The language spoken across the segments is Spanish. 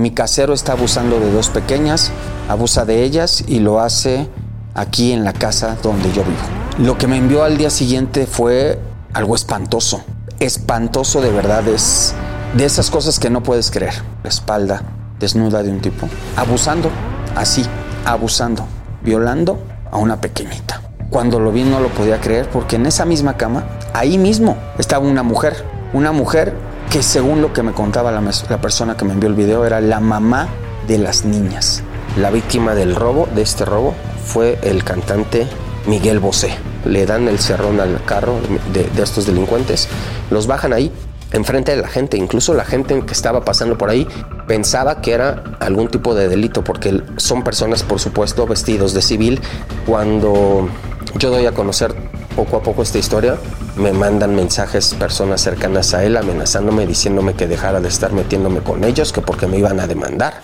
Mi casero está abusando de dos pequeñas, abusa de ellas y lo hace aquí en la casa donde yo vivo. Lo que me envió al día siguiente fue algo espantoso. Espantoso de verdad es de esas cosas que no puedes creer. La espalda desnuda de un tipo, abusando, así, abusando, violando a una pequeñita. Cuando lo vi no lo podía creer porque en esa misma cama, ahí mismo, estaba una mujer. Una mujer que según lo que me contaba la, persona que me envió el video era la mamá de las niñas. La víctima del robo, de este robo, fue el cantante Miguel Bosé. Le dan el cerrón al carro de, de estos delincuentes, los bajan ahí enfrente de la gente. Incluso la gente que estaba pasando por ahí pensaba que era algún tipo de delito, porque son personas, por supuesto, vestidos de civil. Cuando yo doy a conocer poco a poco esta historia, me mandan mensajes personas cercanas a él amenazándome, diciéndome que dejara de estar metiéndome con ellos, que porque me iban a demandar.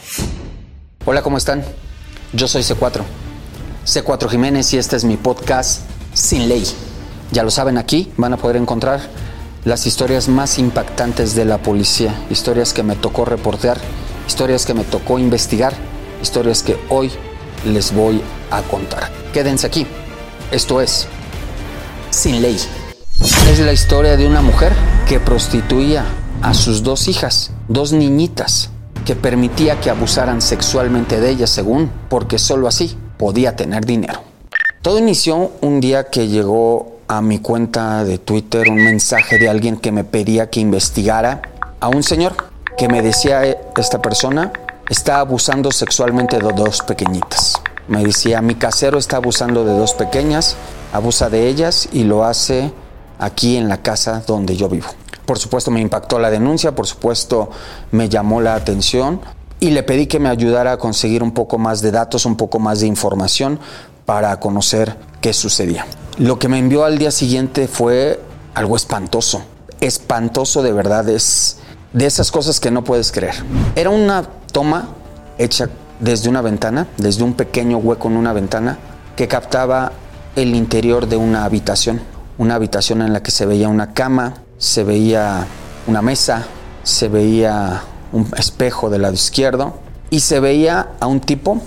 Hola, ¿cómo están? Yo soy C4. C4 Jiménez y este es mi podcast Sin Ley. Ya lo saben aquí, van a poder encontrar las historias más impactantes de la policía, historias que me tocó reportear, historias que me tocó investigar, historias que hoy les voy a contar. Quédense aquí. Esto es Sin Ley. Es la historia de una mujer que prostituía a sus dos hijas, dos niñitas, que permitía que abusaran sexualmente de ellas según, porque solo así podía tener dinero. Todo inició un día que llegó a mi cuenta de Twitter un mensaje de alguien que me pedía que investigara a un señor que me decía esta persona está abusando sexualmente de dos pequeñitas. Me decía, mi casero está abusando de dos pequeñas, abusa de ellas y lo hace aquí en la casa donde yo vivo. Por supuesto me impactó la denuncia, por supuesto me llamó la atención y le pedí que me ayudara a conseguir un poco más de datos, un poco más de información para conocer qué sucedía. Lo que me envió al día siguiente fue algo espantoso, espantoso de verdad, es de esas cosas que no puedes creer. Era una toma hecha desde una ventana, desde un pequeño hueco en una ventana que captaba el interior de una habitación una habitación en la que se veía una cama, se veía una mesa, se veía un espejo del lado izquierdo y se veía a un tipo,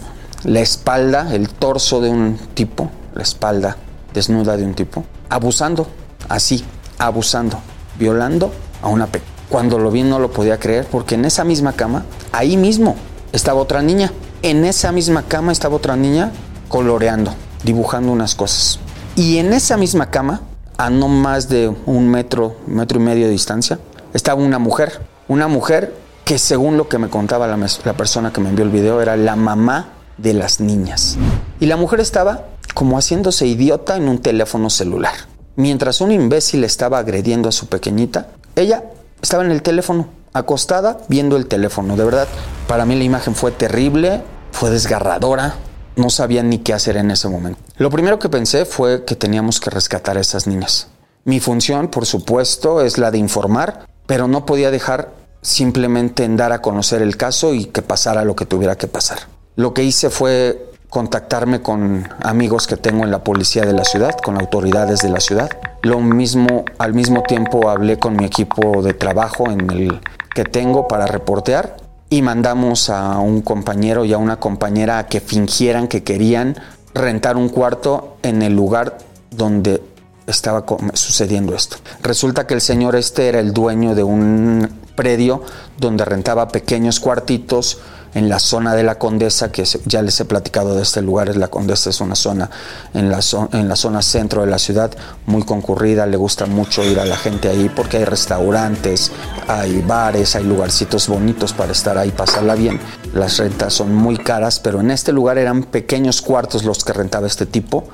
la espalda, el torso de un tipo, la espalda desnuda de un tipo, abusando, así, abusando, violando a una pe. Cuando lo vi no lo podía creer porque en esa misma cama, ahí mismo, estaba otra niña. En esa misma cama estaba otra niña coloreando, dibujando unas cosas. Y en esa misma cama a no más de un metro, metro y medio de distancia, estaba una mujer. Una mujer que según lo que me contaba la, la persona que me envió el video era la mamá de las niñas. Y la mujer estaba como haciéndose idiota en un teléfono celular. Mientras un imbécil estaba agrediendo a su pequeñita, ella estaba en el teléfono, acostada, viendo el teléfono. De verdad, para mí la imagen fue terrible, fue desgarradora, no sabía ni qué hacer en ese momento. Lo primero que pensé fue que teníamos que rescatar a esas niñas. Mi función, por supuesto, es la de informar, pero no podía dejar simplemente en dar a conocer el caso y que pasara lo que tuviera que pasar. Lo que hice fue contactarme con amigos que tengo en la policía de la ciudad, con autoridades de la ciudad. Lo mismo, al mismo tiempo hablé con mi equipo de trabajo en el que tengo para reportear y mandamos a un compañero y a una compañera a que fingieran que querían rentar un cuarto en el lugar donde estaba sucediendo esto. Resulta que el señor este era el dueño de un predio donde rentaba pequeños cuartitos en la zona de la Condesa, que ya les he platicado de este lugar, la Condesa es una zona en la, en la zona centro de la ciudad muy concurrida, le gusta mucho ir a la gente ahí porque hay restaurantes, hay bares, hay lugarcitos bonitos para estar ahí, pasarla bien. Las rentas son muy caras, pero en este lugar eran pequeños cuartos los que rentaba este tipo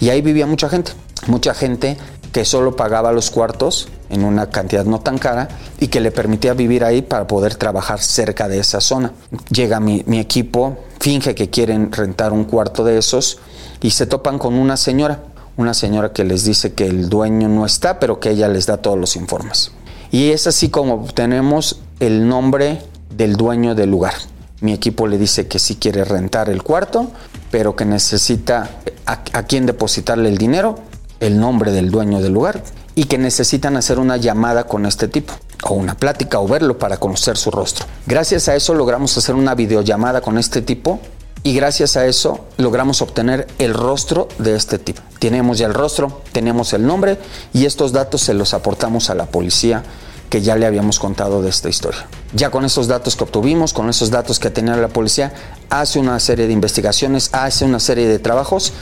y ahí vivía mucha gente, mucha gente que solo pagaba los cuartos en una cantidad no tan cara y que le permitía vivir ahí para poder trabajar cerca de esa zona. Llega mi, equipo, finge que quieren rentar un cuarto de esos y se topan con una señora, una señora que les dice que el dueño no está, pero que ella les da todos los informes. Y es así como obtenemos el nombre del dueño del lugar. Mi equipo le dice que sí quiere rentar el cuarto, pero que necesita a, a quién depositarle el dinero el nombre del dueño del lugar y que necesitan hacer una llamada con este tipo o una plática o verlo para conocer su rostro. Gracias a eso logramos hacer una videollamada con este tipo y gracias a eso logramos obtener el rostro de este tipo. Tenemos ya el rostro, tenemos el nombre y estos datos se los aportamos a la policía que ya le habíamos contado de esta historia. Ya con esos datos que obtuvimos, con esos datos que tenía la policía, hace una serie de investigaciones, hace una serie de trabajos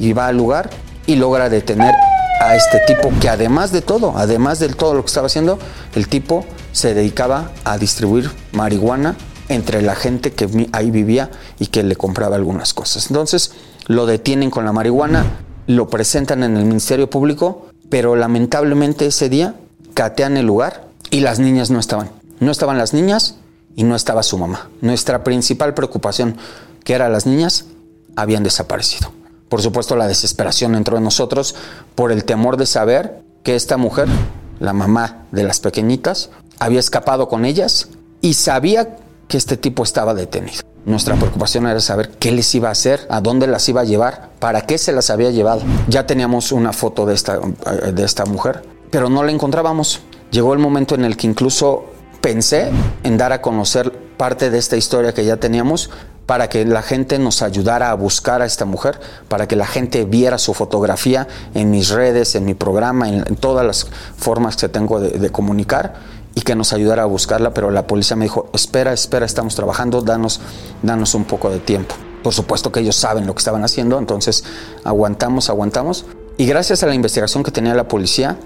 y va al lugar y logra detener a este tipo que además de todo, además de todo lo que estaba haciendo, el tipo se dedicaba a distribuir marihuana entre la gente que ahí vivía y que le compraba algunas cosas. Entonces lo detienen con la marihuana, lo presentan en el Ministerio Público, pero lamentablemente ese día catean el lugar y las niñas no estaban. No estaban las niñas y no estaba su mamá. Nuestra principal preocupación, que eran las niñas, habían desaparecido. Por supuesto, la desesperación entró en nosotros por el temor de saber que esta mujer, la mamá de las pequeñitas, había escapado con ellas y sabía que este tipo estaba detenido. Nuestra preocupación era saber qué les iba a hacer, a dónde las iba a llevar, para qué se las había llevado. Ya teníamos una foto de esta, de esta mujer, pero no la encontrábamos. Llegó el momento en el que incluso pensé en dar a conocer parte de esta historia que ya teníamos para que la gente nos ayudara a buscar a esta mujer, para que la gente viera su fotografía en mis redes, en mi programa, en, todas las formas que tengo de, comunicar y que nos ayudara a buscarla, pero la policía me dijo, espera, espera, estamos trabajando, danos, danos un poco de tiempo. Por supuesto que ellos saben lo que estaban haciendo, entonces aguantamos, aguantamos. Y gracias a la investigación que tenía la policía,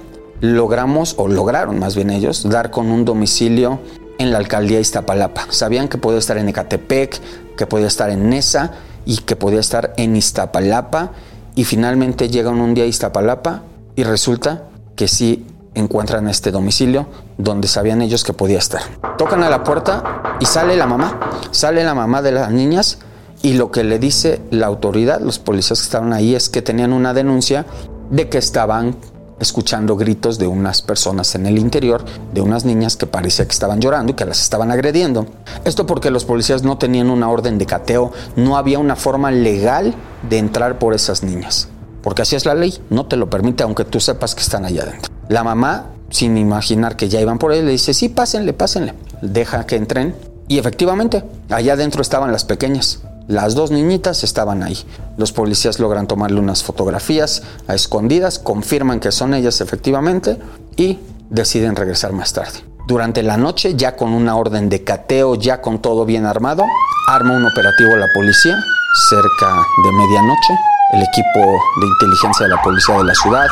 logramos, o lograron más bien ellos, dar con un domicilio en la alcaldía de Iztapalapa. Sabían que podía estar en Ecatepec, que podía estar en Nesa y que podía estar en Iztapalapa. Y finalmente llegan un día a Iztapalapa y resulta que sí encuentran este domicilio donde sabían ellos que podía estar. Tocan a la puerta y sale la mamá, sale la mamá de las niñas y lo que le dice la autoridad, los policías que estaban ahí, es que tenían una denuncia de que estaban escuchando gritos de unas personas en el interior, de unas niñas que parecía que estaban llorando y que las estaban agrediendo. Esto porque los policías no tenían una orden de cateo, no había una forma legal de entrar por esas niñas. Porque así es la ley, no te lo permite aunque tú sepas que están allá adentro. La mamá, sin imaginar que ya iban por él, le dice, sí, pásenle, pásenle. Deja que entren. Y efectivamente, allá adentro estaban las pequeñas. Las dos niñitas estaban ahí. Los policías logran tomarle unas fotografías a escondidas, confirman que son ellas efectivamente y deciden regresar más tarde. Durante la noche, ya con una orden de cateo, ya con todo bien armado, arma un operativo la policía cerca de medianoche. El equipo de inteligencia de la policía de la ciudad,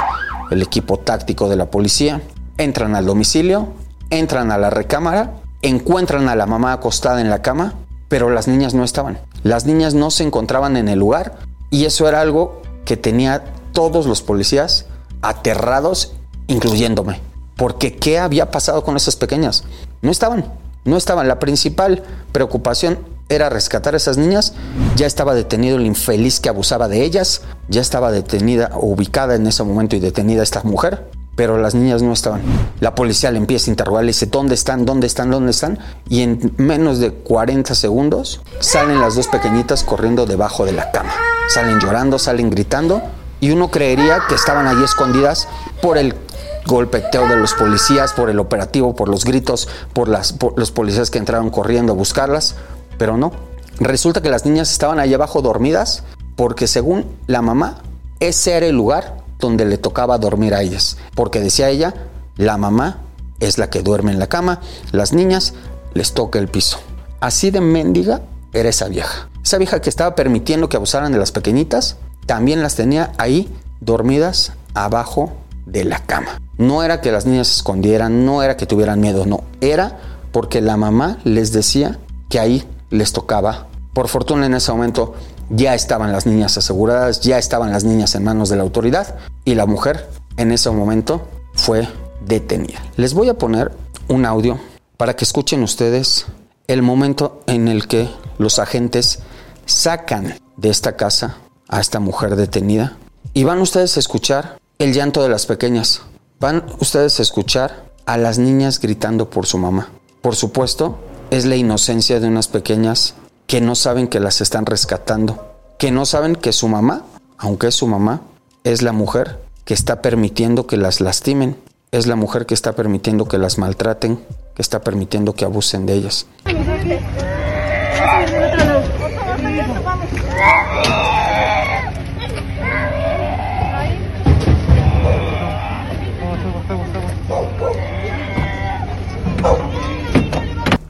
el equipo táctico de la policía, entran al domicilio, entran a la recámara, encuentran a la mamá acostada en la cama, pero las niñas no estaban. Las niñas no se encontraban en el lugar y eso era algo que tenía todos los policías aterrados, incluyéndome. Porque ¿qué había pasado con esas pequeñas? No estaban, no estaban. La principal preocupación era rescatar a esas niñas. Ya estaba detenido el infeliz que abusaba de ellas. Ya estaba detenida, ubicada en ese momento y detenida esta mujer pero las niñas no estaban. La policía le empieza a interrogar, le dice, ¿dónde están? ¿Dónde están? ¿Dónde están? Y en menos de 40 segundos salen las dos pequeñitas corriendo debajo de la cama. Salen llorando, salen gritando y uno creería que estaban allí escondidas por el golpeteo de los policías, por el operativo, por los gritos, por, las, por los policías que entraron corriendo a buscarlas, pero no. Resulta que las niñas estaban allí abajo dormidas porque según la mamá, ese era el lugar donde le tocaba dormir a ellas. Porque decía ella, la mamá es la que duerme en la cama, las niñas les toca el piso. Así de mendiga era esa vieja. Esa vieja que estaba permitiendo que abusaran de las pequeñitas, también las tenía ahí dormidas abajo de la cama. No era que las niñas se escondieran, no era que tuvieran miedo, no, era porque la mamá les decía que ahí les tocaba. Por fortuna en ese momento ya estaban las niñas aseguradas, ya estaban las niñas en manos de la autoridad y la mujer en ese momento fue detenida. Les voy a poner un audio para que escuchen ustedes el momento en el que los agentes sacan de esta casa a esta mujer detenida y van ustedes a escuchar el llanto de las pequeñas. Van ustedes a escuchar a las niñas gritando por su mamá. Por supuesto, es la inocencia de unas pequeñas que no saben que las están rescatando, que no saben que su mamá, aunque es su mamá, es la mujer que está permitiendo que las lastimen, es la mujer que está permitiendo que las maltraten, que está permitiendo que abusen de ellas.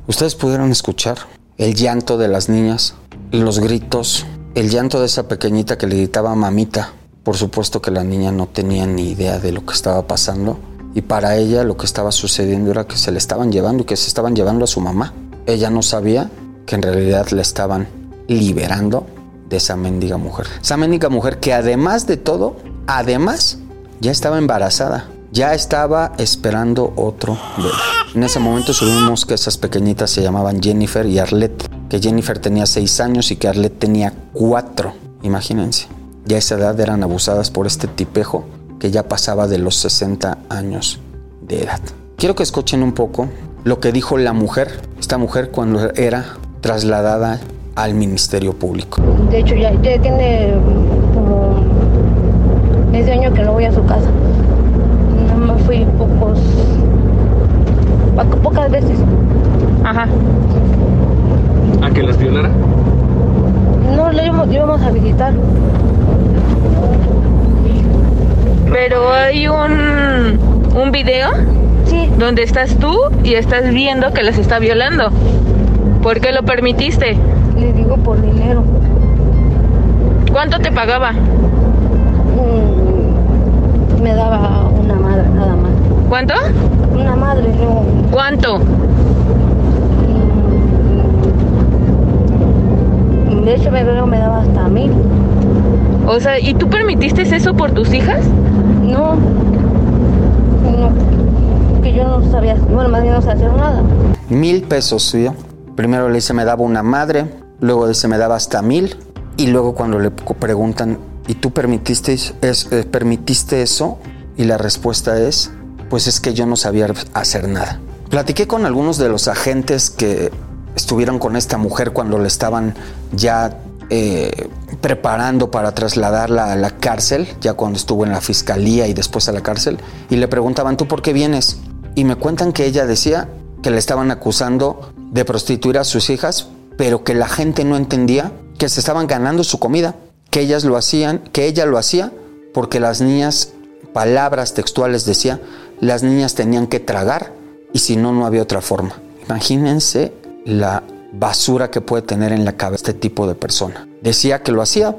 Ustedes pudieron escuchar el llanto de las niñas, los gritos, el llanto de esa pequeñita que le gritaba mamita. Por supuesto que la niña no tenía ni idea de lo que estaba pasando y para ella lo que estaba sucediendo era que se le estaban llevando y que se estaban llevando a su mamá. Ella no sabía que en realidad la estaban liberando de esa mendiga mujer. Esa mendiga mujer que además de todo, además, ya estaba embarazada ya estaba esperando otro bebé. En ese momento supimos que esas pequeñitas se llamaban Jennifer y Arlette, que Jennifer tenía seis años y que Arlette tenía cuatro. Imagínense, ya a esa edad eran abusadas por este tipejo que ya pasaba de los 60 años de edad. Quiero que escuchen un poco lo que dijo la mujer, esta mujer cuando era trasladada al Ministerio Público. De hecho, ya, ya tiene como ese año que no voy a su casa fui pocos, pocas veces. Ajá. ¿A que las violara? No, le íbamos, a visitar. Pero hay un, un video sí. donde estás tú y estás viendo que las está violando. ¿Por qué lo permitiste? Le digo por dinero. ¿Cuánto te pagaba? Mm, me daba una madre nada más. ¿Cuánto? Una madre, no. ¿Cuánto? Mm, de hecho, me creo me daba hasta mil. O sea, ¿y tú permitiste eso por tus hijas? No. No. Que yo no sabía, bueno, más bien no sabía hacer nada. Mil pesos, ¿sí? Primero le dice me daba una madre, luego dice me daba hasta mil, y luego cuando le preguntan, ¿y tú permitiste, es, eh, permitiste eso? Y la respuesta es, pues es que yo no sabía hacer nada. Platiqué con algunos de los agentes que estuvieron con esta mujer cuando le estaban ya eh, preparando para trasladarla a la cárcel, ya cuando estuvo en la fiscalía y después a la cárcel, y le preguntaban, ¿tú por qué vienes? Y me cuentan que ella decía que le estaban acusando de prostituir a sus hijas, pero que la gente no entendía que se estaban ganando su comida, que ellas lo hacían, que ella lo hacía porque las niñas, palabras textuales decía, las niñas tenían que tragar y si no, no había otra forma. Imagínense la basura que puede tener en la cabeza este tipo de persona. Decía que lo hacía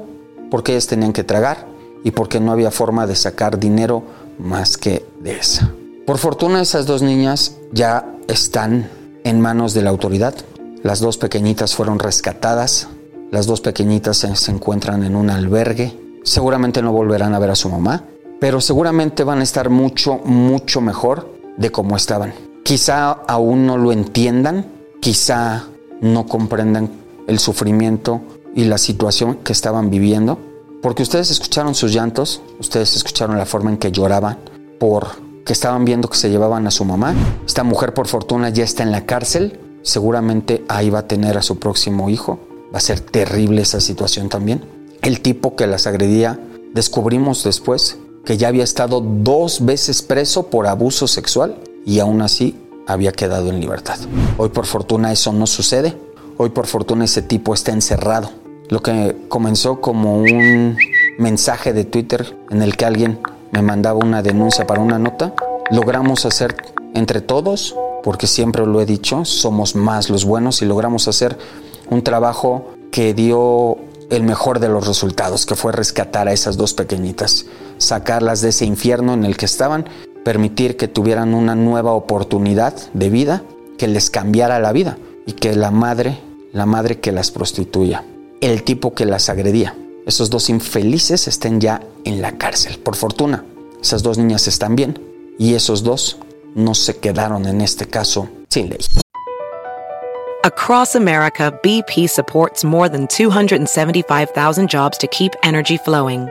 porque ellas tenían que tragar y porque no había forma de sacar dinero más que de esa. Por fortuna esas dos niñas ya están en manos de la autoridad. Las dos pequeñitas fueron rescatadas. Las dos pequeñitas se, encuentran en un albergue. Seguramente no volverán a ver a su mamá pero seguramente van a estar mucho, mucho mejor de cómo estaban. Quizá aún no lo entiendan, quizá no comprendan el sufrimiento y la situación que estaban viviendo, porque ustedes escucharon sus llantos, ustedes escucharon la forma en que lloraban por que estaban viendo que se llevaban a su mamá. Esta mujer por fortuna ya está en la cárcel, seguramente ahí va a tener a su próximo hijo. Va a ser terrible esa situación también. El tipo que las agredía, descubrimos después que ya había estado dos veces preso por abuso sexual y aún así había quedado en libertad. Hoy por fortuna eso no sucede. Hoy por fortuna ese tipo está encerrado. Lo que comenzó como un mensaje de Twitter en el que alguien me mandaba una denuncia para una nota, logramos hacer entre todos, porque siempre lo he dicho, somos más los buenos y logramos hacer un trabajo que dio el mejor de los resultados, que fue rescatar a esas dos pequeñitas, sacarlas de ese infierno en el que estaban, permitir que tuvieran una nueva oportunidad de vida que les cambiara la vida y que la madre, la madre que las prostituya, el tipo que las agredía, esos dos infelices estén ya en la cárcel. Por fortuna, esas dos niñas están bien y esos dos no se quedaron en este caso sin ley. Across America, BP supports more than 275,000 jobs to keep energy flowing.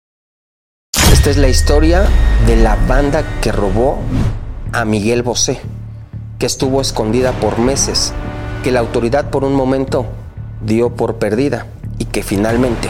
Esta es la historia de la banda que robó a Miguel Bosé, que estuvo escondida por meses, que la autoridad por un momento dio por perdida y que finalmente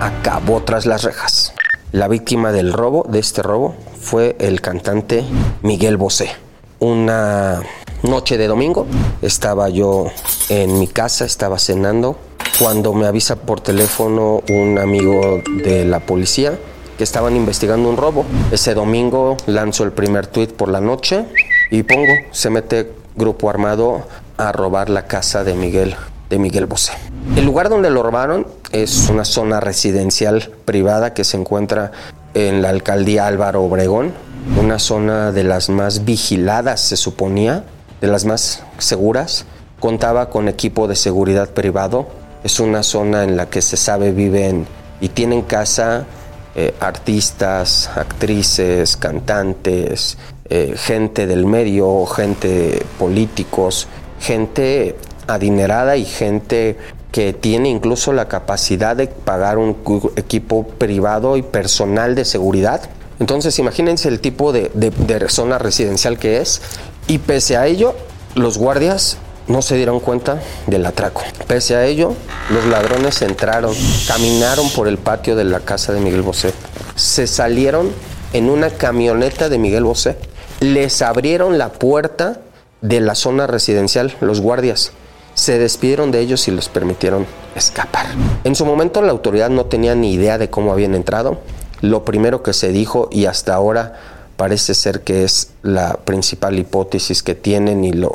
acabó tras las rejas. La víctima del robo, de este robo, fue el cantante Miguel Bosé. Una noche de domingo estaba yo en mi casa, estaba cenando, cuando me avisa por teléfono un amigo de la policía que estaban investigando un robo. Ese domingo lanzo el primer tuit por la noche y pongo, se mete grupo armado a robar la casa de Miguel, de Miguel Bosé. El lugar donde lo robaron es una zona residencial privada que se encuentra en la alcaldía Álvaro Obregón, una zona de las más vigiladas, se suponía, de las más seguras. Contaba con equipo de seguridad privado. Es una zona en la que se sabe viven y tienen casa eh, artistas, actrices, cantantes, eh, gente del medio, gente políticos, gente adinerada y gente que tiene incluso la capacidad de pagar un equipo privado y personal de seguridad. Entonces imagínense el tipo de zona residencial que es y pese a ello los guardias no se dieron cuenta del atraco. Pese a ello, los ladrones entraron, caminaron por el patio de la casa de Miguel Bosé, se salieron en una camioneta de Miguel Bosé, les abrieron la puerta de la zona residencial, los guardias, se despidieron de ellos y les permitieron escapar. En su momento la autoridad no tenía ni idea de cómo habían entrado. Lo primero que se dijo y hasta ahora parece ser que es la principal hipótesis que tienen y lo,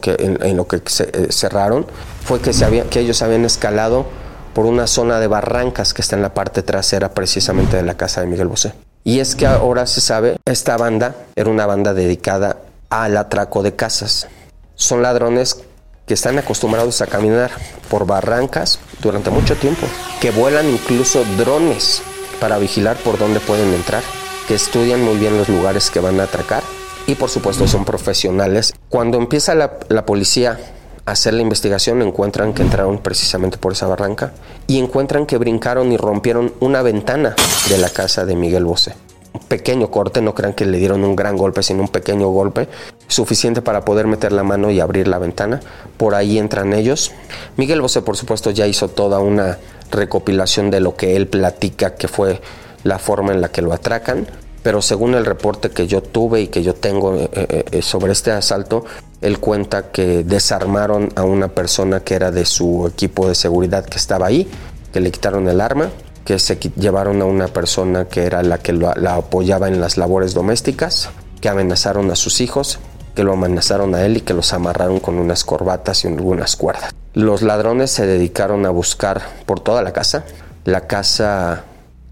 que, en, lo que eh, cerraron, fue que, se que ellos habían escalado por una zona de barrancas que está en la parte trasera precisamente de la casa de Miguel Bosé. Y es que ahora se sabe, esta banda era una banda dedicada al atraco de casas. Son ladrones que están acostumbrados a caminar por barrancas durante mucho tiempo, que vuelan incluso drones para vigilar por dónde pueden entrar que estudian muy bien los lugares que van a atracar y por supuesto son profesionales. Cuando empieza la, policía a hacer la investigación encuentran que entraron precisamente por esa barranca y encuentran que brincaron y rompieron una ventana de la casa de Miguel Bosé. Un pequeño corte, no crean que le dieron un gran golpe, sino un pequeño golpe, suficiente para poder meter la mano y abrir la ventana. Por ahí entran ellos. Miguel Bosé, por supuesto, ya hizo toda una recopilación de lo que él platica que fue la forma en la que lo atracan, pero según el reporte que yo tuve y que yo tengo eh, eh, eh, sobre este asalto, él cuenta que desarmaron a una persona que era de su equipo de seguridad que estaba ahí, que le quitaron el arma, que se llevaron a una persona que era la que la apoyaba en las labores domésticas, que amenazaron a sus hijos, que lo amenazaron a él y que los amarraron con unas corbatas y algunas cuerdas. Los ladrones se dedicaron a buscar por toda la casa. La casa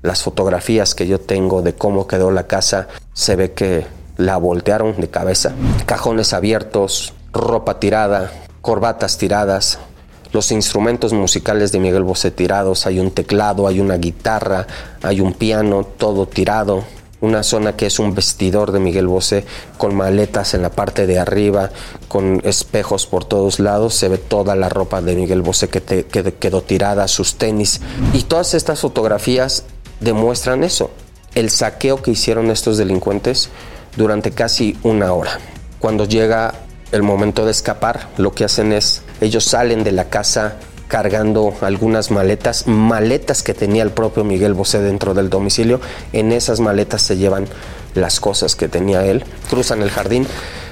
las fotografías que yo tengo de cómo quedó la casa, se ve que la voltearon de cabeza. Cajones abiertos, ropa tirada, corbatas tiradas. los instrumentos musicales de Miguel Bosé tirados, hay un teclado, hay una guitarra, hay un piano, todo tirado, una zona que es un vestidor de Miguel Bosé con maletas en la parte de arriba, con espejos por todos lados, se ve toda la ropa de Miguel Bosé que, quedó tirada, sus tenis. Y todas estas fotografías demuestran eso, el saqueo que hicieron estos delincuentes durante casi una hora. Cuando llega el momento de escapar, lo que hacen es, ellos salen de la casa cargando algunas maletas, maletas que tenía el propio Miguel Bosé dentro del domicilio. En esas maletas se llevan las cosas que tenía él, cruzan el jardín,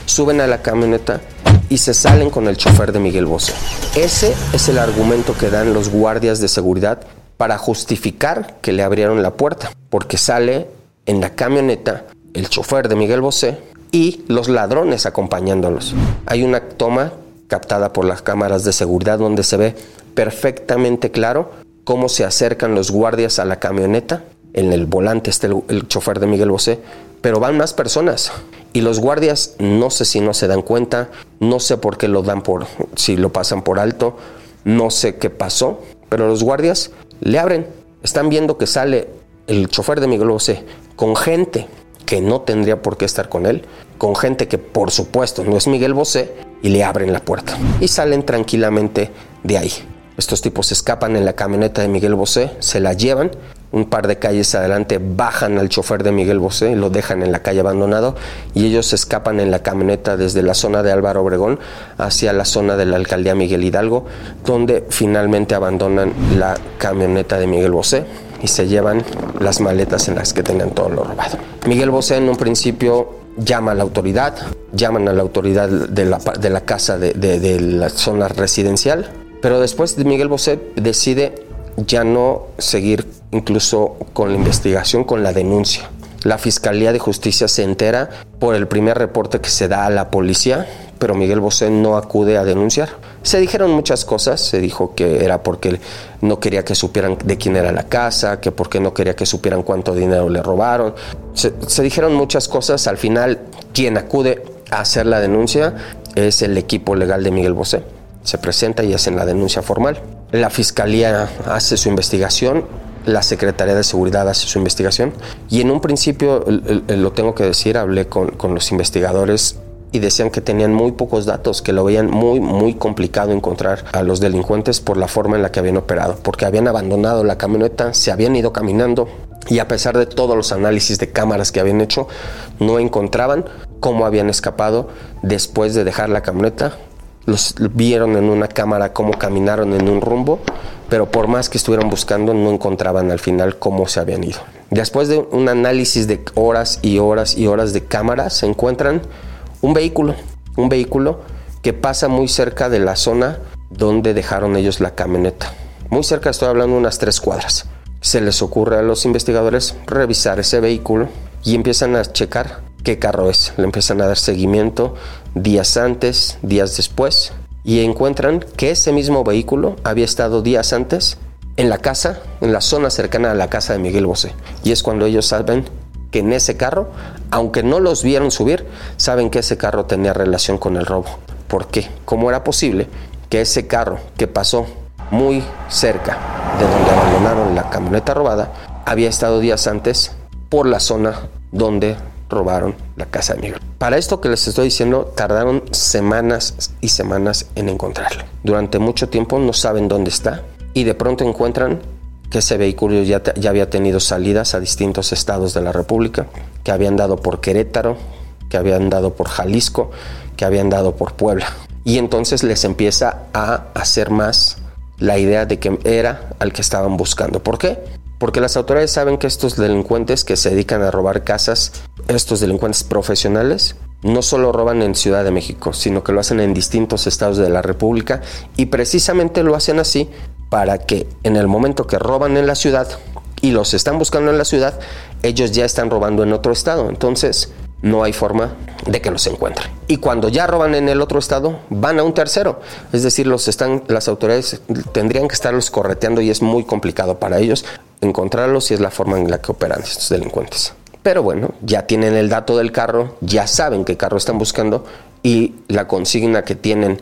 suben a la camioneta y se salen con el chofer de Miguel Bosé. Ese es el argumento que dan los guardias de seguridad para justificar que le abrieron la puerta, porque sale en la camioneta el chofer de Miguel Bosé y los ladrones acompañándolos. Hay una toma captada por las cámaras de seguridad donde se ve perfectamente claro cómo se acercan los guardias a la camioneta. En el volante está el, chofer de Miguel Bosé, pero van más personas. Y los guardias no sé si no se dan cuenta, no sé por qué lo dan por, si lo pasan por alto, no sé qué pasó, pero los guardias le abren. Están viendo que sale el chofer de Miguel Bosé con gente que no tendría por qué estar con él, con gente que por supuesto no es Miguel Bosé, y le abren la puerta. Y salen tranquilamente de ahí. Estos tipos escapan en la camioneta de Miguel Bosé, se la llevan, un par de calles adelante bajan al chofer de Miguel Bosé, lo dejan en la calle abandonado y ellos escapan en la camioneta desde la zona de Álvaro Obregón hacia la zona de la alcaldía Miguel Hidalgo, donde finalmente abandonan la camioneta de Miguel Bosé y se llevan las maletas en las que tenían todo lo robado. Miguel Bosé en un principio llama a la autoridad, llaman a la autoridad de la, de la casa de, de la zona residencial pero después Miguel Bosé decide ya no seguir incluso con la investigación, con la denuncia. La Fiscalía de Justicia se entera por el primer reporte que se da a la policía, pero Miguel Bosé no acude a denunciar. Se dijeron muchas cosas, se dijo que era porque no quería que supieran de quién era la casa, que porque no quería que supieran cuánto dinero le robaron. Se, dijeron muchas cosas, al final quien acude a hacer la denuncia es el equipo legal de Miguel Bosé se presenta y hacen la denuncia formal. La fiscalía hace su investigación, la Secretaría de Seguridad hace su investigación y en un principio, lo tengo que decir, hablé con, con los investigadores y decían que tenían muy pocos datos, que lo veían muy, muy complicado encontrar a los delincuentes por la forma en la que habían operado, porque habían abandonado la camioneta, se habían ido caminando y a pesar de todos los análisis de cámaras que habían hecho, no encontraban cómo habían escapado después de dejar la camioneta los vieron en una cámara cómo caminaron en un rumbo, pero por más que estuvieran buscando no encontraban al final cómo se habían ido. Después de un análisis de horas y horas y horas de cámaras, se encuentran un vehículo, un vehículo que pasa muy cerca de la zona donde dejaron ellos la camioneta. Muy cerca, estoy hablando unas tres cuadras. Se les ocurre a los investigadores revisar ese vehículo y empiezan a checar qué carro es. Le empiezan a dar seguimiento días antes, días después, y encuentran que ese mismo vehículo había estado días antes en la casa, en la zona cercana a la casa de Miguel Bosé. Y es cuando ellos saben que en ese carro, aunque no los vieron subir, saben que ese carro tenía relación con el robo. ¿Por qué? ¿Cómo era posible que ese carro que pasó muy cerca de donde abandonaron la camioneta robada había estado días antes por la zona donde robaron la casa de Miguel. Para esto que les estoy diciendo, tardaron semanas y semanas en encontrarlo. Durante mucho tiempo no saben dónde está y de pronto encuentran que ese vehículo ya, ya había tenido salidas a distintos estados de la República, que habían dado por Querétaro, que habían dado por Jalisco, que habían dado por Puebla. Y entonces les empieza a hacer más la idea de que era al que estaban buscando. ¿Por qué? Porque las autoridades saben que estos delincuentes que se dedican a robar casas, estos delincuentes profesionales, no solo roban en Ciudad de México, sino que lo hacen en distintos estados de la República y precisamente lo hacen así para que en el momento que roban en la ciudad y los están buscando en la ciudad, ellos ya están robando en otro estado. Entonces, no hay forma de que los encuentren. Y cuando ya roban en el otro estado, van a un tercero. Es decir, los están, las autoridades tendrían que estarlos correteando y es muy complicado para ellos encontrarlos y es la forma en la que operan estos delincuentes. Pero bueno, ya tienen el dato del carro, ya saben qué carro están buscando y la consigna que tienen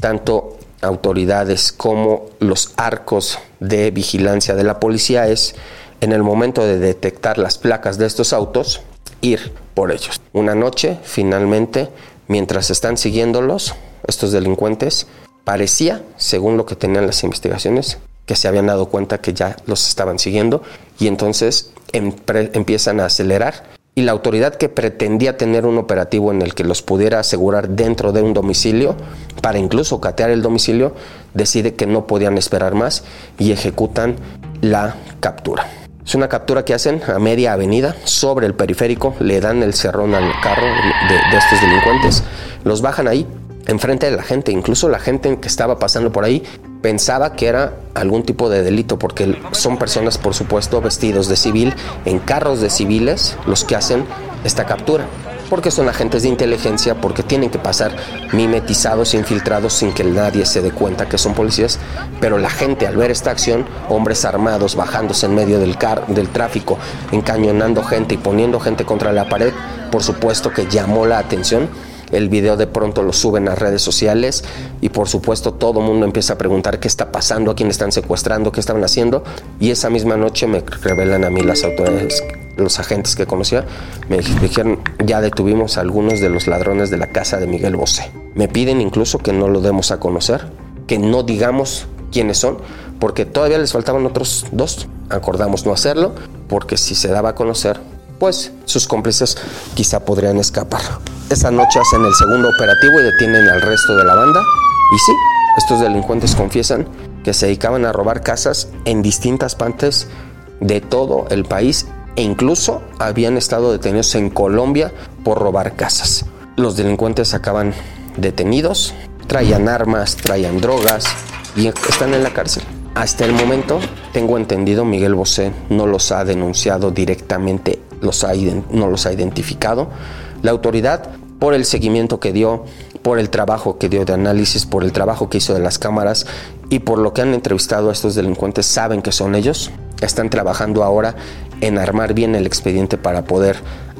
tanto autoridades como los arcos de vigilancia de la policía es en el momento de detectar las placas de estos autos, ir por ellos. Una noche, finalmente, mientras están siguiéndolos, estos delincuentes, parecía, según lo que tenían las investigaciones, que se habían dado cuenta que ya los estaban siguiendo y entonces empiezan a acelerar y la autoridad que pretendía tener un operativo en el que los pudiera asegurar dentro de un domicilio, para incluso catear el domicilio, decide que no podían esperar más y ejecutan la captura. Es una captura que hacen a media avenida sobre el periférico, le dan el cerrón al carro de, estos delincuentes, los bajan ahí enfrente de la gente, incluso la gente que estaba pasando por ahí pensaba que era algún tipo de delito, porque son personas, por supuesto, vestidos de civil, en carros de civiles, los que hacen esta captura. Porque son agentes de inteligencia, porque tienen que pasar mimetizados, infiltrados, sin que nadie se dé cuenta que son policías. Pero la gente, al ver esta acción, hombres armados bajándose en medio del, car del tráfico, encañonando gente y poniendo gente contra la pared, por supuesto que llamó la atención el video de pronto lo suben a redes sociales y por supuesto todo el mundo empieza a preguntar qué está pasando, a quién están secuestrando, qué estaban haciendo y esa misma noche me revelan a mí las autoridades los agentes que conocía me dijeron ya detuvimos a algunos de los ladrones de la casa de Miguel Bosé. Me piden incluso que no lo demos a conocer, que no digamos quiénes son, porque todavía les faltaban otros dos. Acordamos no hacerlo, porque si se daba a conocer, pues sus cómplices quizá podrían escapar. Esa noche hacen el segundo operativo y detienen al resto de la banda. Y sí, estos delincuentes confiesan que se dedicaban a robar casas en distintas partes de todo el país e incluso habían estado detenidos en Colombia por robar casas. Los delincuentes acaban detenidos, traían armas, traían drogas y están en la cárcel. Hasta el momento, tengo entendido, Miguel Bosé no los ha denunciado directamente, los ha, no los ha identificado. La autoridad por el seguimiento que dio, por el trabajo que dio de análisis, por el trabajo que hizo de las cámaras y por lo que han entrevistado a estos delincuentes, saben que son ellos. Están trabajando ahora en armar bien el expediente para poder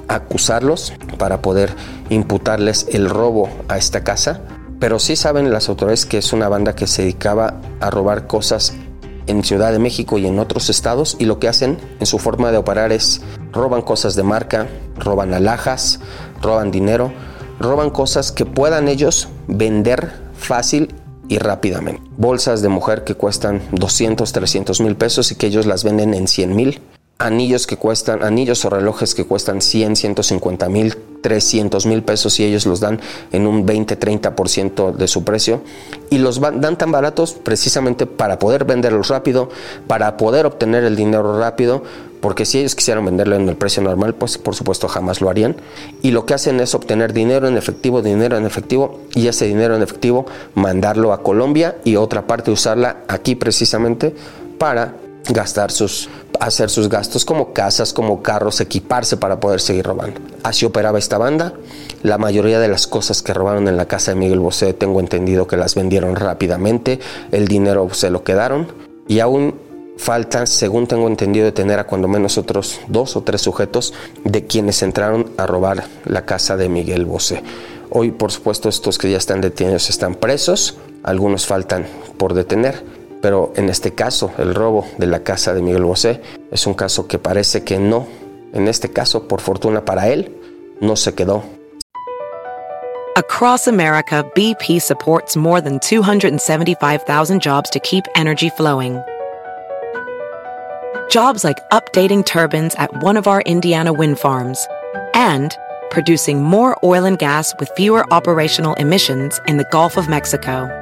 acusarlos, para poder imputarles el robo a esta casa. Pero sí saben las autoridades que es una banda que se dedicaba a robar cosas en Ciudad de México y en otros estados y lo que hacen en su forma de operar es roban cosas de marca, roban alhajas, roban dinero, roban cosas que puedan ellos vender fácil y rápidamente. Bolsas de mujer que cuestan 200, 300 mil pesos y que ellos las venden en 100 mil. Anillos que cuestan, anillos o relojes que cuestan 100, 150 mil, 300 mil pesos y ellos los dan en un 20, 30% de su precio. Y los dan tan baratos precisamente para poder venderlos rápido, para poder obtener el dinero rápido, porque si ellos quisieran venderlo en el precio normal, pues por supuesto jamás lo harían. Y lo que hacen es obtener dinero en efectivo, dinero en efectivo, y ese dinero en efectivo mandarlo a Colombia y otra parte usarla aquí precisamente para gastar sus hacer sus gastos como casas, como carros, equiparse para poder seguir robando. Así operaba esta banda. La mayoría de las cosas que robaron en la casa de Miguel Bosé tengo entendido que las vendieron rápidamente, el dinero se lo quedaron y aún Falta, según tengo entendido, de tener a cuando menos otros dos o tres sujetos de quienes entraron a robar la casa de Miguel Bosé. Hoy, por supuesto, estos que ya están detenidos están presos, algunos faltan por detener, pero en este caso, el robo de la casa de Miguel Bosé es un caso que parece que no, en este caso, por fortuna para él, no se quedó. Across America, BP supports more than 275,000 jobs to keep energy flowing. jobs like updating turbines at one of our Indiana wind farms, and producing more oil and gas with fewer operational emissions in the Gulf of Mexico.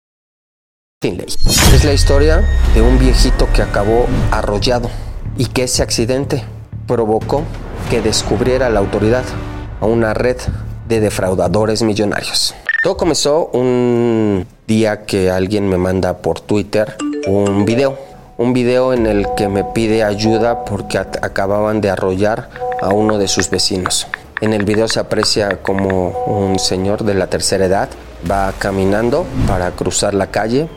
Es la historia de un viejito que acabó arrollado y que ese accidente provocó que descubriera la autoridad a una red de defraudadores millonarios. Todo comenzó un día que alguien me manda por Twitter un video, un video en el que me pide ayuda porque acababan de arrollar a uno de sus vecinos. En el video se aprecia como un señor de la tercera edad va caminando para cruzar la calle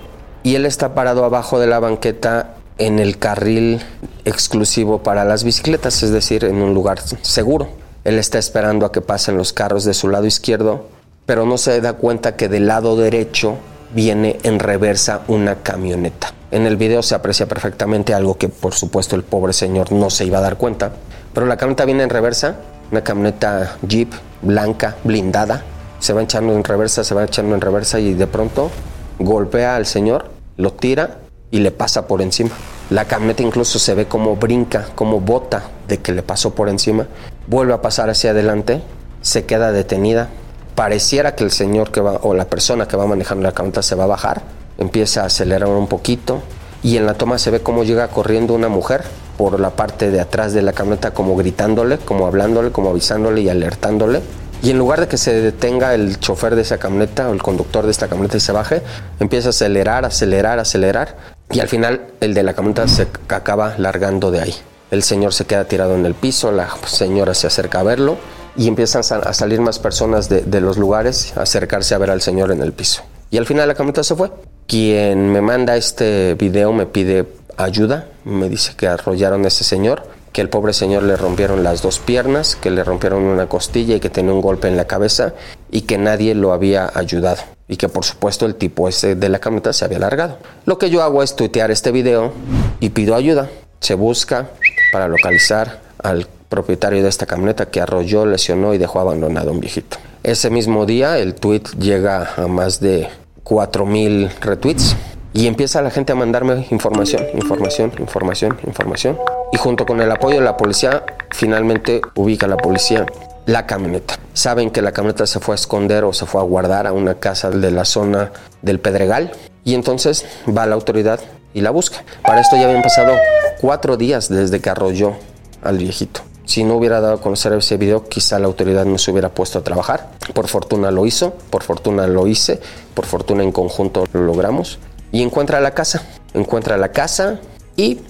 y él está parado abajo de la banqueta en el carril exclusivo para las bicicletas, es decir, en un lugar seguro. Él está esperando a que pasen los carros de su lado izquierdo, pero no se da cuenta que del lado derecho viene en reversa una camioneta. En el video se aprecia perfectamente algo que por supuesto el pobre señor no se iba a dar cuenta, pero la camioneta viene en reversa, una camioneta Jeep blanca, blindada, se va echando en reversa, se va echando en reversa y de pronto golpea al señor, lo tira y le pasa por encima. La camioneta incluso se ve como brinca, como bota de que le pasó por encima. Vuelve a pasar hacia adelante, se queda detenida. Pareciera que el señor que va, o la persona que va manejando la camioneta se va a bajar. Empieza a acelerar un poquito y en la toma se ve cómo llega corriendo una mujer por la parte de atrás de la camioneta como gritándole, como hablándole, como avisándole y alertándole y en lugar de que se detenga el chofer de esa camioneta o el conductor de esta camioneta y se baje, empieza a acelerar, acelerar, acelerar. Y al final el de la camioneta se acaba largando de ahí. El señor se queda tirado en el piso, la señora se acerca a verlo y empiezan a salir más personas de, de los lugares a acercarse a ver al señor en el piso. Y al final la camioneta se fue. Quien me manda este video me pide ayuda, me dice que arrollaron a ese señor que el pobre señor le rompieron las dos piernas, que le rompieron una costilla y que tenía un golpe en la cabeza y que nadie lo había ayudado y que por supuesto el tipo ese de la camioneta se había largado. Lo que yo hago es tuitear este video y pido ayuda. Se busca para localizar al propietario de esta camioneta que arrolló, lesionó y dejó abandonado a un viejito. Ese mismo día el tweet llega a más de 4.000 retweets y empieza la gente a mandarme información, información, información, información. Y junto con el apoyo de la policía, finalmente ubica la policía la camioneta. Saben que la camioneta se fue a esconder o se fue a guardar a una casa de la zona del Pedregal. Y entonces va la autoridad y la busca. Para esto ya habían pasado cuatro días desde que arrolló al viejito. Si no hubiera dado a conocer ese video, quizá la autoridad no se hubiera puesto a trabajar. Por fortuna lo hizo, por fortuna lo hice, por fortuna en conjunto lo logramos y encuentra la casa. Encuentra la casa y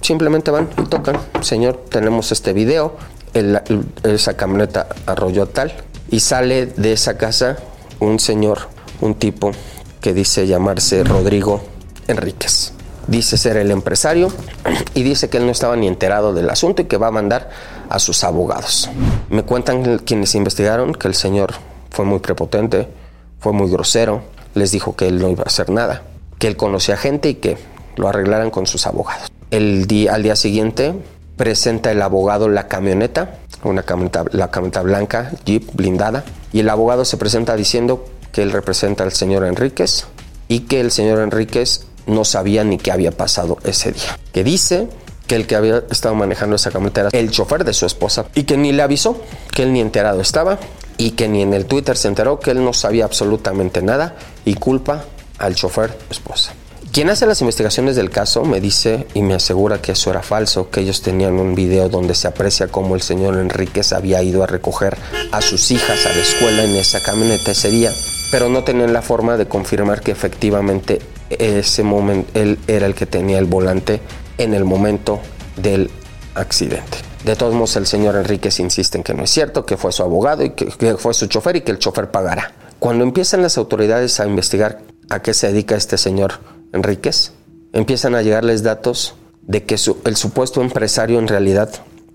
simplemente van y tocan. Señor, tenemos este video. esa camioneta arrolló tal. Y sale de esa casa un señor, un tipo que dice llamarse Rodrigo Enríquez. Dice ser el empresario y dice que él no estaba ni enterado del asunto y que va a mandar a sus abogados. Me cuentan quienes investigaron que el señor fue muy prepotente, fue muy grosero, les dijo que él no iba a hacer nada que él conocía gente y que lo arreglaran con sus abogados. El día, al día siguiente presenta el abogado la camioneta, una camioneta, la camioneta blanca, jeep blindada, y el abogado se presenta diciendo que él representa al señor Enríquez y que el señor Enríquez no sabía ni qué había pasado ese día. Que dice que el que había estado manejando esa camioneta era el chofer de su esposa y que ni le avisó, que él ni enterado estaba y que ni en el Twitter se enteró que él no sabía absolutamente nada y culpa al chofer esposa. Quien hace las investigaciones del caso me dice y me asegura que eso era falso, que ellos tenían un video donde se aprecia cómo el señor Enríquez había ido a recoger a sus hijas a la escuela en esa camioneta ese día, pero no tenían la forma de confirmar que efectivamente ese momento él era el que tenía el volante en el momento del accidente. De todos modos, el señor Enríquez insiste en que no es cierto, que fue su abogado y que, que fue su chofer y que el chofer pagará. Cuando empiezan las autoridades a investigar a qué se dedica este señor Enríquez, empiezan a llegarles datos de que el supuesto empresario en realidad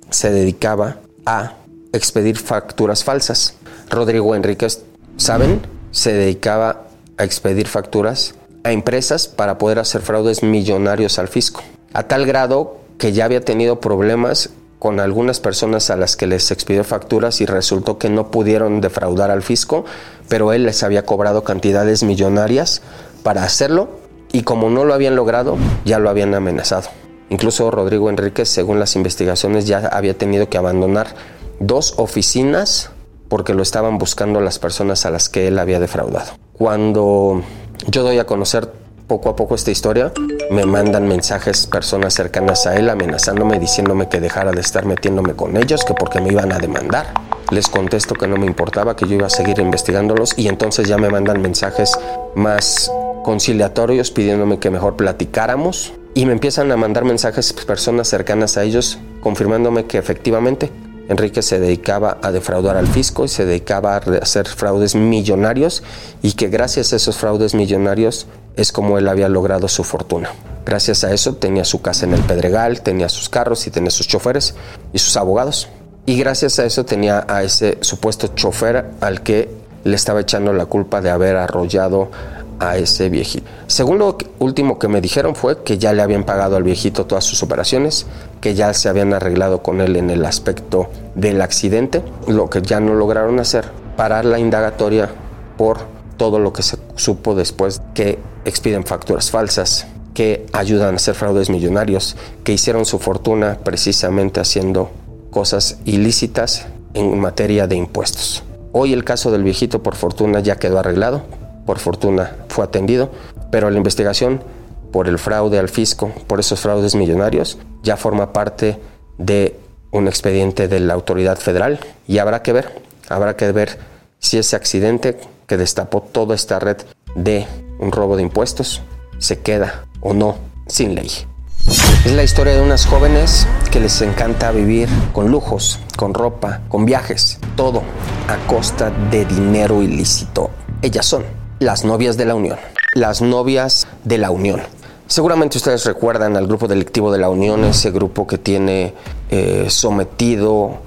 se dedicaba a expedir facturas falsas. Rodrigo Enríquez, ¿saben? Se dedicaba a expedir facturas a empresas para poder hacer fraudes millonarios al fisco. A tal grado que ya había tenido problemas con algunas personas a las que les expidió facturas y resultó que no pudieron defraudar al fisco, pero él les había cobrado cantidades millonarias para hacerlo y como no lo habían logrado, ya lo habían amenazado. Incluso Rodrigo Enríquez, según las investigaciones, ya había tenido que abandonar dos oficinas porque lo estaban buscando las personas a las que él había defraudado. Cuando yo doy a conocer poco a poco esta historia, me mandan mensajes personas cercanas a él amenazándome, diciéndome que dejara de estar metiéndome con ellos, que porque me iban a demandar. Les contesto que no me importaba, que yo iba a seguir investigándolos y entonces ya me mandan mensajes más conciliatorios pidiéndome que mejor platicáramos y me empiezan a mandar mensajes personas cercanas a ellos confirmándome que efectivamente Enrique se dedicaba a defraudar al fisco y se dedicaba a hacer fraudes millonarios y que gracias a esos fraudes millonarios es como él había logrado su fortuna. Gracias a eso tenía su casa en el Pedregal, tenía sus carros y tenía sus choferes y sus abogados. Y gracias a eso tenía a ese supuesto chofer al que le estaba echando la culpa de haber arrollado a ese viejito. Según lo último que me dijeron fue que ya le habían pagado al viejito todas sus operaciones, que ya se habían arreglado con él en el aspecto del accidente, lo que ya no lograron hacer, parar la indagatoria por todo lo que se supo después que expiden facturas falsas, que ayudan a hacer fraudes millonarios, que hicieron su fortuna precisamente haciendo cosas ilícitas en materia de impuestos. Hoy el caso del viejito por fortuna ya quedó arreglado, por fortuna fue atendido, pero la investigación por el fraude al fisco, por esos fraudes millonarios, ya forma parte de un expediente de la autoridad federal y habrá que ver, habrá que ver si ese accidente que destapó toda esta red de un robo de impuestos se queda o no sin ley. Es la historia de unas jóvenes que les encanta vivir con lujos, con ropa, con viajes, todo a costa de dinero ilícito. Ellas son las novias de la Unión. Las novias de la Unión. Seguramente ustedes recuerdan al grupo delictivo de la Unión, ese grupo que tiene eh, sometido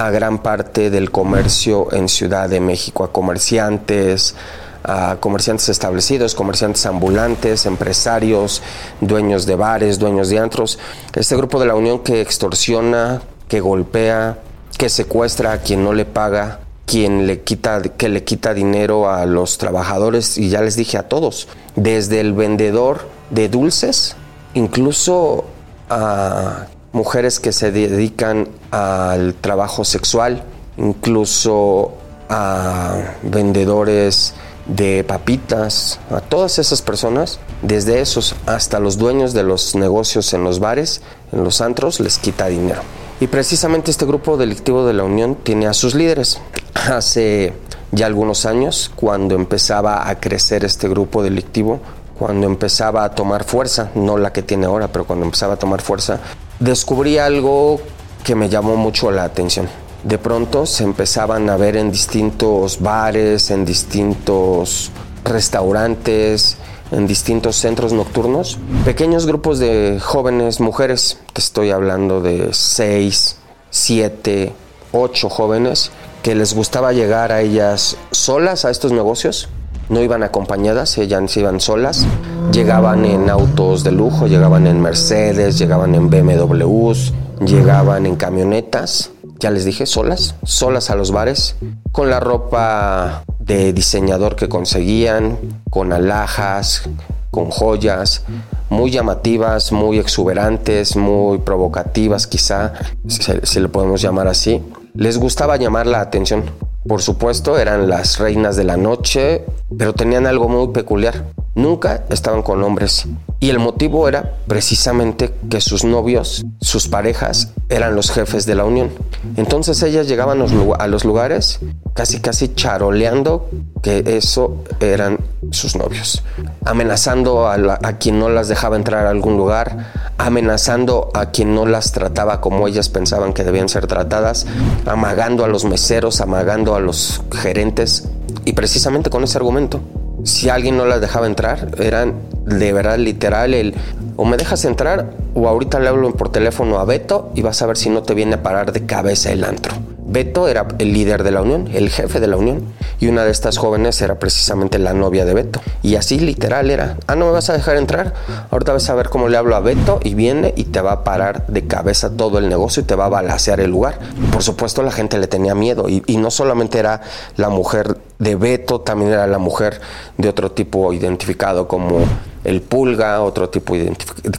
a gran parte del comercio en Ciudad de México, a comerciantes, a comerciantes establecidos, comerciantes ambulantes, empresarios, dueños de bares, dueños de antros. Este grupo de la Unión que extorsiona, que golpea, que secuestra a quien no le paga quien le quita, que le quita dinero a los trabajadores, y ya les dije a todos, desde el vendedor de dulces, incluso a mujeres que se dedican al trabajo sexual, incluso a vendedores de papitas, a todas esas personas, desde esos hasta los dueños de los negocios en los bares, en los antros, les quita dinero. Y precisamente este grupo delictivo de la Unión tiene a sus líderes. Hace ya algunos años, cuando empezaba a crecer este grupo delictivo, cuando empezaba a tomar fuerza, no la que tiene ahora, pero cuando empezaba a tomar fuerza, descubrí algo que me llamó mucho la atención. De pronto se empezaban a ver en distintos bares, en distintos restaurantes, en distintos centros nocturnos, pequeños grupos de jóvenes mujeres, te estoy hablando de 6, 7, 8 jóvenes, que les gustaba llegar a ellas solas a estos negocios, no iban acompañadas, ellas iban solas, llegaban en autos de lujo, llegaban en Mercedes, llegaban en BMWs, llegaban en camionetas, ya les dije, solas, solas a los bares, con la ropa de diseñador que conseguían, con alhajas, con joyas, muy llamativas, muy exuberantes, muy provocativas quizá, si, le podemos llamar así. Les gustaba llamar la atención. Por supuesto, eran las reinas de la noche, pero tenían algo muy peculiar. Nunca estaban con hombres. Y el motivo era precisamente que sus novios, sus parejas, eran los jefes de la unión. Entonces ellas llegaban a los lugares casi casi charoleando que eso eran sus novios, amenazando a, a, quien no las dejaba entrar a algún lugar, amenazando a quien no las trataba como ellas pensaban que debían ser tratadas, amagando a los meseros, amagando a los gerentes y precisamente con ese argumento si alguien no las dejaba entrar, eran de verdad literal el o me dejas entrar o ahorita le hablo por teléfono a Beto y vas a ver si no te viene a parar de cabeza el antro. Beto era el líder de la unión, el jefe de la unión, y una de estas jóvenes era precisamente la novia de Beto. Y así literal era, ah, no me vas a dejar entrar, ahorita vas a ver cómo le hablo a Beto y viene y te va a parar de cabeza todo el negocio y te va a balasear el lugar. Por supuesto la gente le tenía miedo y, y no solamente era la mujer de Beto, también era la mujer de otro tipo identificado como el pulga, otro tipo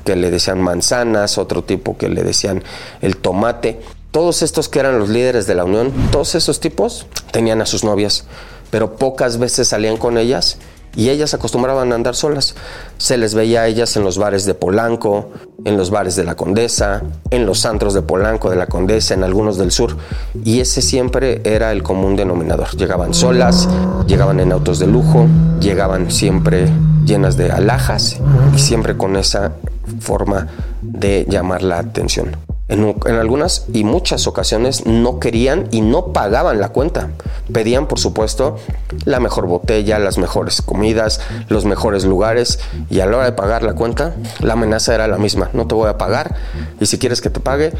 que le decían manzanas, otro tipo que le decían el tomate. Todos estos que eran los líderes de la unión, todos esos tipos tenían a sus novias, pero pocas veces salían con ellas y ellas acostumbraban a andar solas. Se les veía a ellas en los bares de Polanco, en los bares de la Condesa, en los antros de Polanco, de la Condesa, en algunos del sur. Y ese siempre era el común denominador. Llegaban solas, llegaban en autos de lujo, llegaban siempre llenas de alhajas y siempre con esa forma de llamar la atención. En, algunas y muchas ocasiones no querían y no pagaban la cuenta. Pedían, por supuesto, la mejor botella, las mejores comidas, los mejores lugares y a la hora de pagar la cuenta, la amenaza era la misma. No te voy a pagar y si quieres que te pague,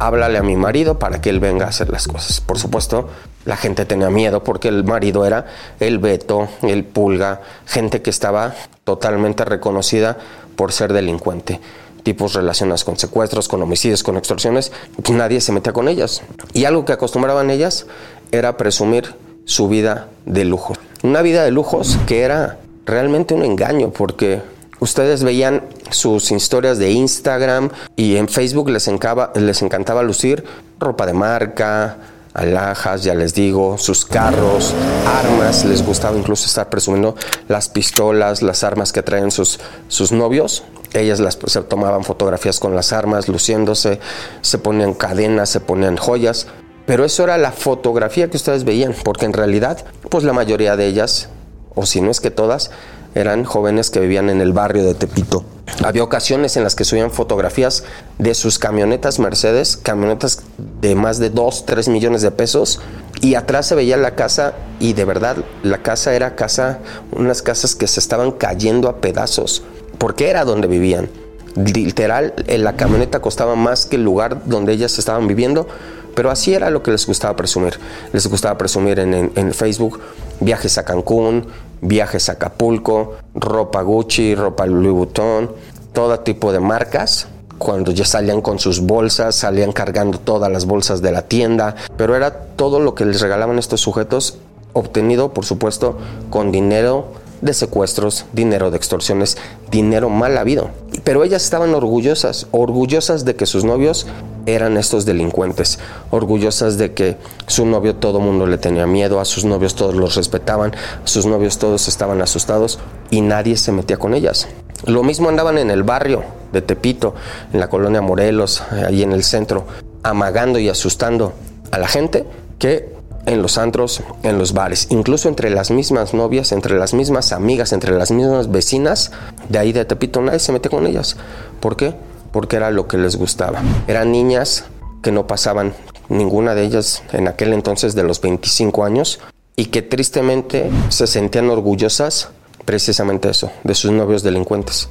háblale a mi marido para que él venga a hacer las cosas. Por supuesto, la gente tenía miedo porque el marido era el Beto, el Pulga, gente que estaba totalmente reconocida por ser delincuente tipos relacionados con secuestros, con homicidios, con extorsiones, nadie se metía con ellas. Y algo que acostumbraban ellas era presumir su vida de lujo. Una vida de lujos que era realmente un engaño porque ustedes veían sus historias de Instagram y en Facebook les, les encantaba lucir ropa de marca, alhajas, ya les digo, sus carros, armas, les gustaba incluso estar presumiendo las pistolas, las armas que traen sus, sus novios. Ellas las, se tomaban fotografías con las armas, luciéndose, se ponían cadenas, se ponían joyas. Pero eso era la fotografía que ustedes veían, porque en realidad, pues la mayoría de ellas, o si no es que todas, eran jóvenes que vivían en el barrio de Tepito. Había ocasiones en las que subían fotografías de sus camionetas Mercedes, camionetas de más de 2, 3 millones de pesos, y atrás se veía la casa y de verdad la casa era casa, unas casas que se estaban cayendo a pedazos, porque era donde vivían. Literal, la camioneta costaba más que el lugar donde ellas estaban viviendo, pero así era lo que les gustaba presumir. Les gustaba presumir en, Facebook viajes a Cancún, viajes a Acapulco, ropa Gucci, ropa Louis Vuitton, todo tipo de marcas. Cuando ya salían con sus bolsas, salían cargando todas las bolsas de la tienda, pero era todo lo que les regalaban estos sujetos obtenido, por supuesto, con dinero de secuestros, dinero de extorsiones, dinero mal habido. Pero ellas estaban orgullosas, orgullosas de que sus novios eran estos delincuentes, orgullosas de que su novio todo mundo le tenía miedo, a sus novios todos los respetaban, a sus novios todos estaban asustados y nadie se metía con ellas. Lo mismo andaban en el barrio de Tepito, en la colonia Morelos, ahí en el centro, amagando y asustando a la gente que en los antros, en los bares, incluso entre las mismas novias, entre las mismas amigas, entre las mismas vecinas de ahí de Tepito, nadie se mete con ellas. ¿Por qué? Porque era lo que les gustaba. Eran niñas que no pasaban ninguna de ellas en aquel entonces de los 25 años y que tristemente se sentían orgullosas precisamente eso, de sus novios delincuentes.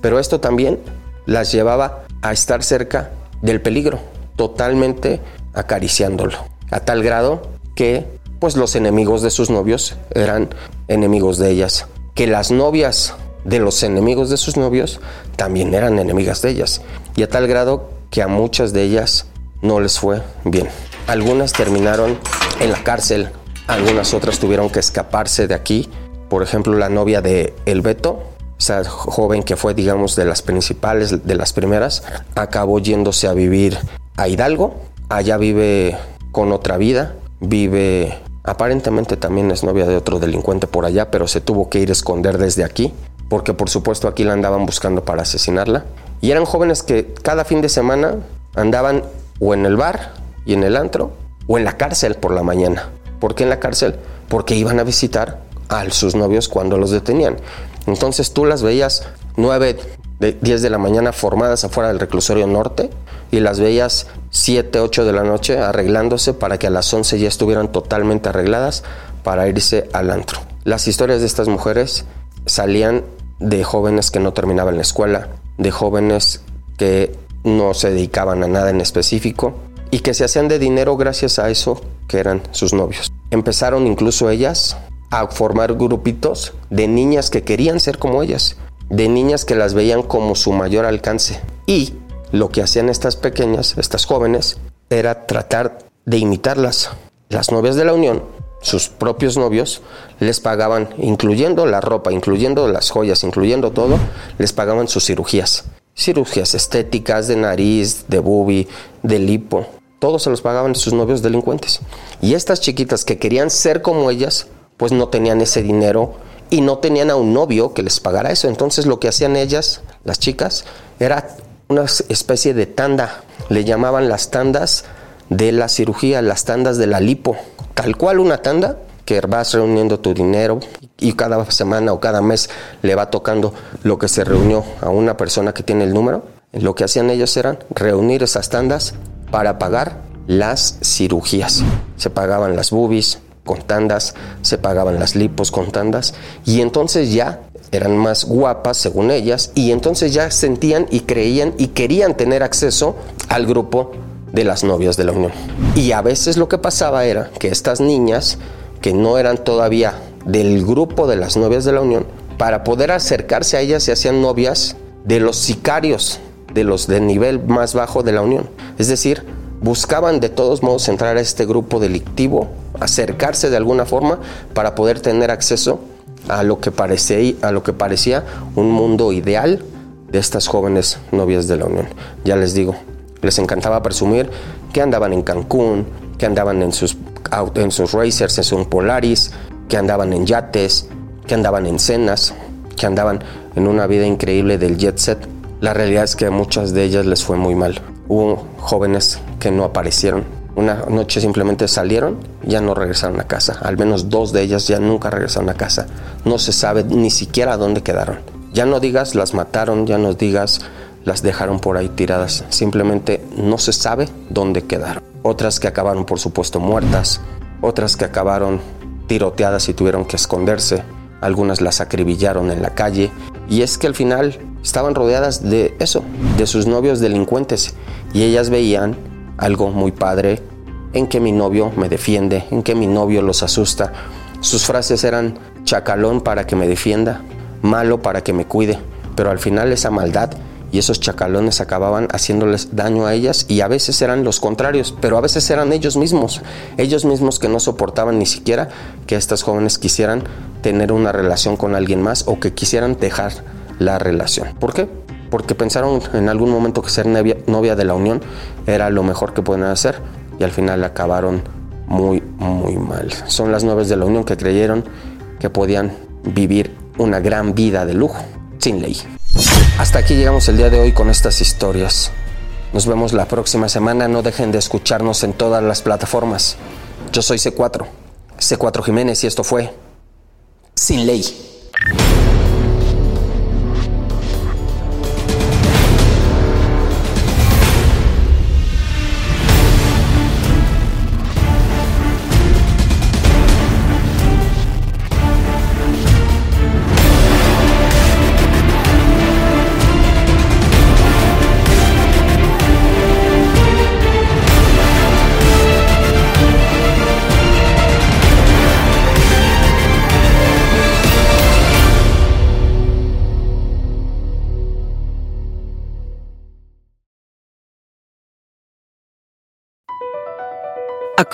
Pero esto también las llevaba a estar cerca del peligro, totalmente acariciándolo, a tal grado que pues los enemigos de sus novios eran enemigos de ellas, que las novias de los enemigos de sus novios también eran enemigas de ellas, y a tal grado que a muchas de ellas no les fue bien. Algunas terminaron en la cárcel, algunas otras tuvieron que escaparse de aquí. Por ejemplo, la novia de El Beto, esa joven que fue, digamos, de las principales, de las primeras, acabó yéndose a vivir a Hidalgo. Allá vive con otra vida, vive, aparentemente también es novia de otro delincuente por allá, pero se tuvo que ir a esconder desde aquí, porque por supuesto aquí la andaban buscando para asesinarla. Y eran jóvenes que cada fin de semana andaban o en el bar y en el antro, o en la cárcel por la mañana. ¿Por qué en la cárcel? Porque iban a visitar a sus novios cuando los detenían. Entonces tú las veías 9, de 10 de la mañana formadas afuera del reclusorio norte y las veías 7, 8 de la noche arreglándose para que a las 11 ya estuvieran totalmente arregladas para irse al antro. Las historias de estas mujeres salían de jóvenes que no terminaban la escuela, de jóvenes que no se dedicaban a nada en específico y que se hacían de dinero gracias a eso que eran sus novios. Empezaron incluso ellas a formar grupitos de niñas que querían ser como ellas, de niñas que las veían como su mayor alcance y lo que hacían estas pequeñas, estas jóvenes, era tratar de imitarlas. Las novias de la Unión, sus propios novios, les pagaban, incluyendo la ropa, incluyendo las joyas, incluyendo todo, les pagaban sus cirugías. Cirugías estéticas, de nariz, de bubi, de lipo. Todos se los pagaban sus novios delincuentes. Y estas chiquitas que querían ser como ellas, pues no tenían ese dinero y no tenían a un novio que les pagara eso. Entonces lo que hacían ellas, las chicas, era una especie de tanda. Le llamaban las tandas de la cirugía, las tandas de la lipo. Tal cual una tanda que vas reuniendo tu dinero y cada semana o cada mes le va tocando lo que se reunió a una persona que tiene el número. Lo que hacían ellos eran reunir esas tandas para pagar las cirugías. Se pagaban las boobies con tandas, se pagaban las lipos con tandas y entonces ya eran más guapas según ellas y entonces ya sentían y creían y querían tener acceso al grupo de las novias de la Unión. Y a veces lo que pasaba era que estas niñas que no eran todavía del grupo de las novias de la Unión, para poder acercarse a ellas se hacían novias de los sicarios, de los de nivel más bajo de la Unión. Es decir, buscaban de todos modos entrar a este grupo delictivo, acercarse de alguna forma para poder tener acceso a lo que parecía, a lo que parecía un mundo ideal de estas jóvenes novias de la Unión. Ya les digo, les encantaba presumir que andaban en Cancún, que andaban en sus, en sus racers, en sus Polaris, que andaban en yates, que andaban en cenas, que andaban en una vida increíble del jet set. La realidad es que a muchas de ellas les fue muy mal. Hubo jóvenes que no aparecieron. Una noche simplemente salieron, ya no regresaron a casa. Al menos dos de ellas ya nunca regresaron a casa. No se sabe ni siquiera dónde quedaron. Ya no digas las mataron, ya no digas las dejaron por ahí tiradas. Simplemente no se sabe dónde quedaron. Otras que acabaron por supuesto muertas, otras que acabaron tiroteadas y tuvieron que esconderse, algunas las acribillaron en la calle y es que al final estaban rodeadas de eso, de sus novios delincuentes y ellas veían algo muy padre en que mi novio me defiende, en que mi novio los asusta. Sus frases eran chacalón para que me defienda, malo para que me cuide, pero al final esa maldad y esos chacalones acababan haciéndoles daño a ellas y a veces eran los contrarios, pero a veces eran ellos mismos, ellos mismos que no soportaban ni siquiera que estas jóvenes quisieran tener una relación con alguien más o que quisieran dejar la relación. ¿Por qué? Porque pensaron en algún momento que ser novia, de la unión era lo mejor que pueden hacer y al final acabaron muy, muy mal. Son las novias de la unión que creyeron que podían vivir una gran vida de lujo sin ley. Hasta aquí llegamos el día de hoy con estas historias. Nos vemos la próxima semana. No dejen de escucharnos en todas las plataformas. Yo soy C4, C4 Jiménez y esto fue Sin Ley.